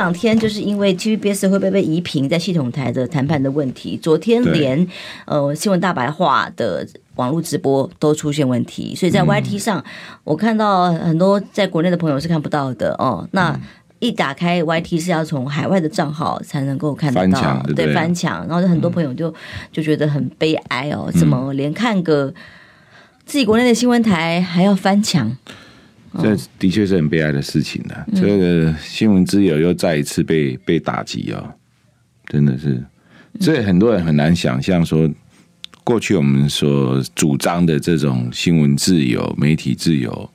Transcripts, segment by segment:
两天就是因为 TVBS 会不会被移平在系统台的谈判的问题，昨天连呃新闻大白话的网络直播都出现问题，所以在 YT 上、嗯、我看到很多在国内的朋友是看不到的哦。那一打开 YT 是要从海外的账号才能够看得到，对，对。翻墙，然后很多朋友就、嗯、就觉得很悲哀哦，怎么连看个自己国内的新闻台还要翻墙？这的确是很悲哀的事情的、啊。这个新闻自由又再一次被被打击哦，真的是。所以很多人很难想象说，过去我们所主张的这种新闻自由、媒体自由，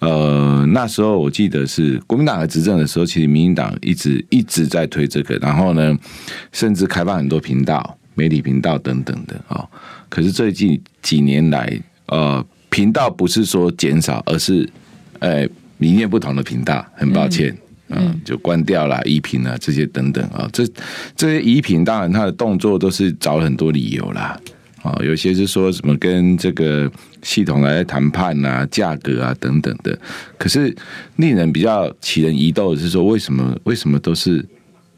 呃，那时候我记得是国民党在执政的时候，其实民进党一直一直在推这个，然后呢，甚至开放很多频道、媒体频道等等的啊、哦。可是最近几年来，呃，频道不是说减少，而是呃，理念不同的频道，很抱歉，嗯，嗯就关掉了，移频啊，这些等等啊，这这些移频，当然他的动作都是找了很多理由啦，啊，有些是说什么跟这个系统来谈判啊，价格啊等等的，可是令人比较起人疑窦的是说，为什么为什么都是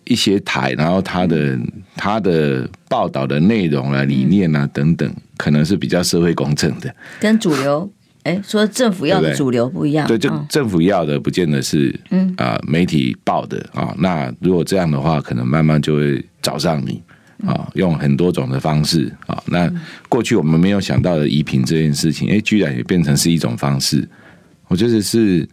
一些台，然后他的他的报道的内容啊、理念啊等等，可能是比较社会公正的，跟主流。哎，说政府要的主流不一样，对，对，就政府要的不见得是嗯啊、呃、媒体报的啊、哦。那如果这样的话，可能慢慢就会找上你啊、哦，用很多种的方式啊、哦。那过去我们没有想到的移频这件事情，哎，居然也变成是一种方式。我觉得是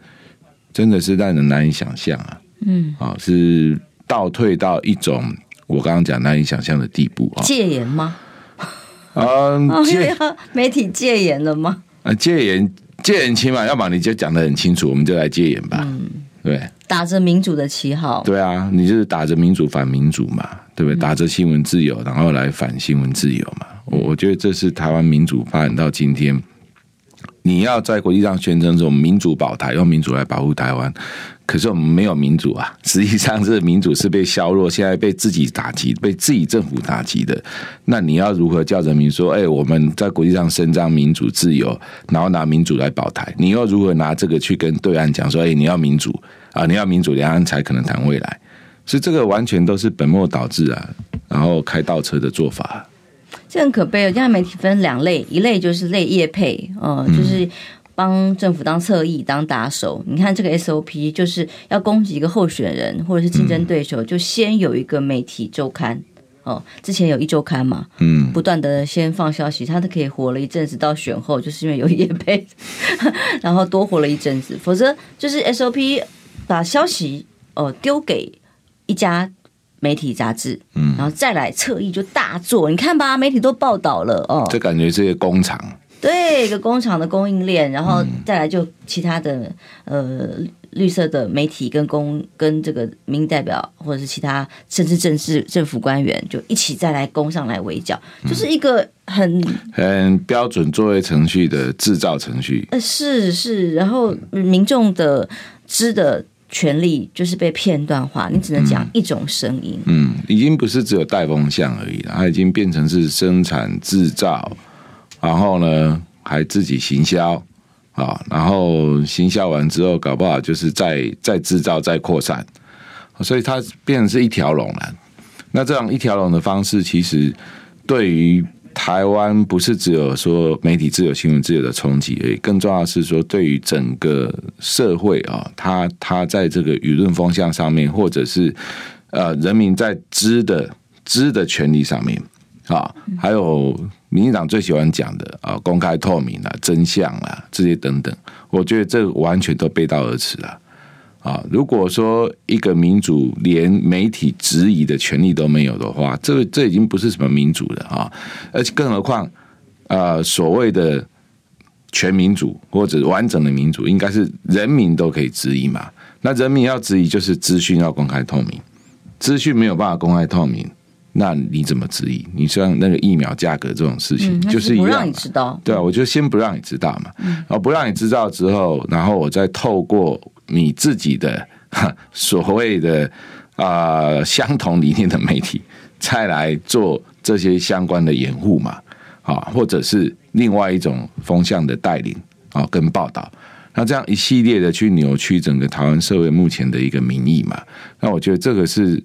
真的是让人难以想象啊。嗯，啊，是倒退到一种我刚刚讲难以想象的地步啊。戒严吗？嗯，戒媒体戒严了吗？啊，戒严戒严期嘛，要么你就讲的很清楚，我们就来戒严吧。嗯，对，打着民主的旗号，对啊，你就是打着民主反民主嘛，对不对？打着新闻自由，然后来反新闻自由嘛。我我觉得这是台湾民主发展到今天，你要在国际上宣称这种民主保台，用民主来保护台湾。可是我们没有民主啊！实际上，这民主是被削弱，现在被自己打击，被自己政府打击的。那你要如何叫人民说：“哎，我们在国际上伸张民主自由，然后拿民主来保台？”你又如何拿这个去跟对岸讲说：“哎，你要民主啊，你要民主，两岸才可能谈未来。”所以这个完全都是本末倒置啊！然后开倒车的做法，这很可悲。现在媒体分两类，一类就是类业配，呃，就是。帮政府当侧翼、当打手，你看这个 SOP 就是要攻击一个候选人或者是竞争对手，就先有一个媒体周刊哦。之前有一周刊嘛，嗯，不断的先放消息，他都可以活了一阵子，到选后就是因为有业配，然后多活了一阵子。否则就是 SOP 把消息哦丢给一家媒体杂志，嗯，然后再来侧翼就大做。你看吧，媒体都报道了哦，这感觉是一个工厂。对，一个工厂的供应链，然后再来就其他的呃绿色的媒体跟公跟这个民意代表或者是其他甚至政治政府官员就一起再来攻上来围剿，就是一个很很标准作业程序的制造程序。呃，是是，然后民众的知的权利就是被片段化，你只能讲一种声音。嗯，已经不是只有带风向而已了，它已经变成是生产制造。然后呢，还自己行销啊，然后行销完之后，搞不好就是再再制造、再扩散，所以它变成是一条龙了。那这样一条龙的方式，其实对于台湾不是只有说媒体自由、新闻自由的冲击而已，更重要的是说，对于整个社会啊，它它在这个舆论风向上面，或者是呃人民在知的知的权利上面啊，还有。民进党最喜欢讲的啊，公开透明啊，真相啊，这些等等，我觉得这完全都背道而驰了啊！如果说一个民主连媒体质疑的权利都没有的话，这这已经不是什么民主了啊！而且更何况啊，所谓的全民主或者完整的民主，应该是人民都可以质疑嘛？那人民要质疑，就是资讯要公开透明，资讯没有办法公开透明。那你怎么质疑？你像那个疫苗价格这种事情，嗯、就是一样，不让你知道。对啊，我就先不让你知道嘛。嗯、然后不让你知道之后，然后我再透过你自己的 所谓的啊、相同理念的媒体，再来做这些相关的掩护嘛。啊，或者是另外一种风向的带领啊，跟报道。那这样一系列的去扭曲整个台湾社会目前的一个民意嘛，那我觉得这个是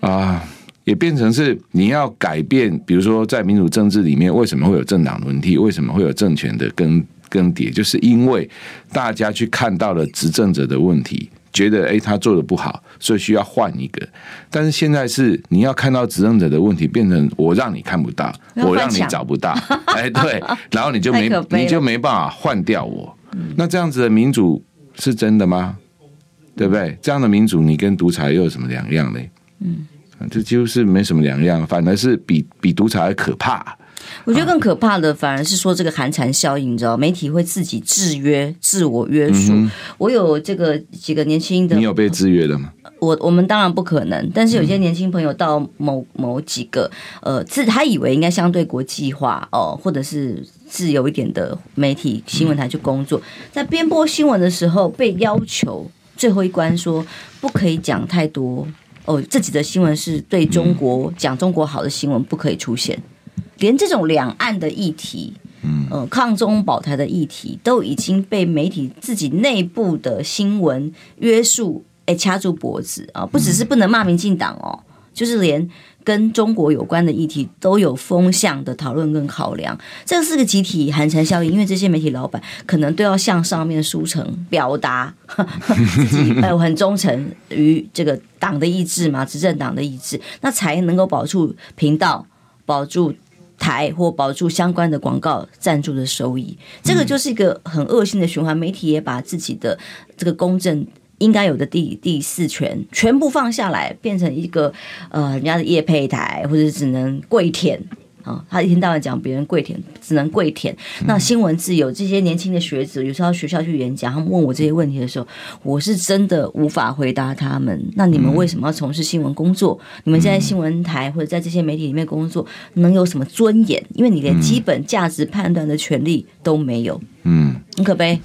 啊，也变成是你要改变，比如说在民主政治里面，为什么会有政党轮替？为什么会有政权的更更迭？就是因为大家去看到了执政者的问题，觉得诶他做的不好，所以需要换一个。但是现在是你要看到执政者的问题，变成我让你看不到，我让你找不到，哎对，然后你就没你就没办法换掉我。那这样子的民主是真的吗？对不对？这样的民主，你跟独裁又有什么两样呢？嗯，这几乎是没什么两样，反而是比比独裁还可怕。我觉得更可怕的反而是说这个寒蝉效应，你知道，媒体会自己制约、自我约束。嗯、我有这个几个年轻的，你有被制约的吗？我我们当然不可能，但是有些年轻朋友到某某几个呃，自他以为应该相对国际化哦，或者是自由一点的媒体新闻台去工作，在编播新闻的时候被要求最后一关说不可以讲太多哦，自己的新闻是对中国讲中国好的新闻不可以出现。连这种两岸的议题，嗯，呃，抗中保台的议题，都已经被媒体自己内部的新闻约束，哎，掐住脖子啊！不只是不能骂民进党哦，就是连跟中国有关的议题都有风向的讨论跟考量。这是个集体寒蝉效应，因为这些媒体老板可能都要向上面书城表达 自己 呃很忠诚于这个党的意志嘛，执政党的意志，那才能够保住频道，保住。台或保住相关的广告赞助的收益，这个就是一个很恶性的循环。媒体也把自己的这个公正应该有的第第四权全部放下来，变成一个呃人家的业配台，或者只能跪舔。他一天到晚讲别人跪舔，只能跪舔。那新闻自由，这些年轻的学子有时候学校去演讲，他们问我这些问题的时候，我是真的无法回答他们。那你们为什么要从事新闻工作？你们在新闻台或者在这些媒体里面工作，能有什么尊严？因为你连基本价值判断的权利都没有。嗯，很可悲。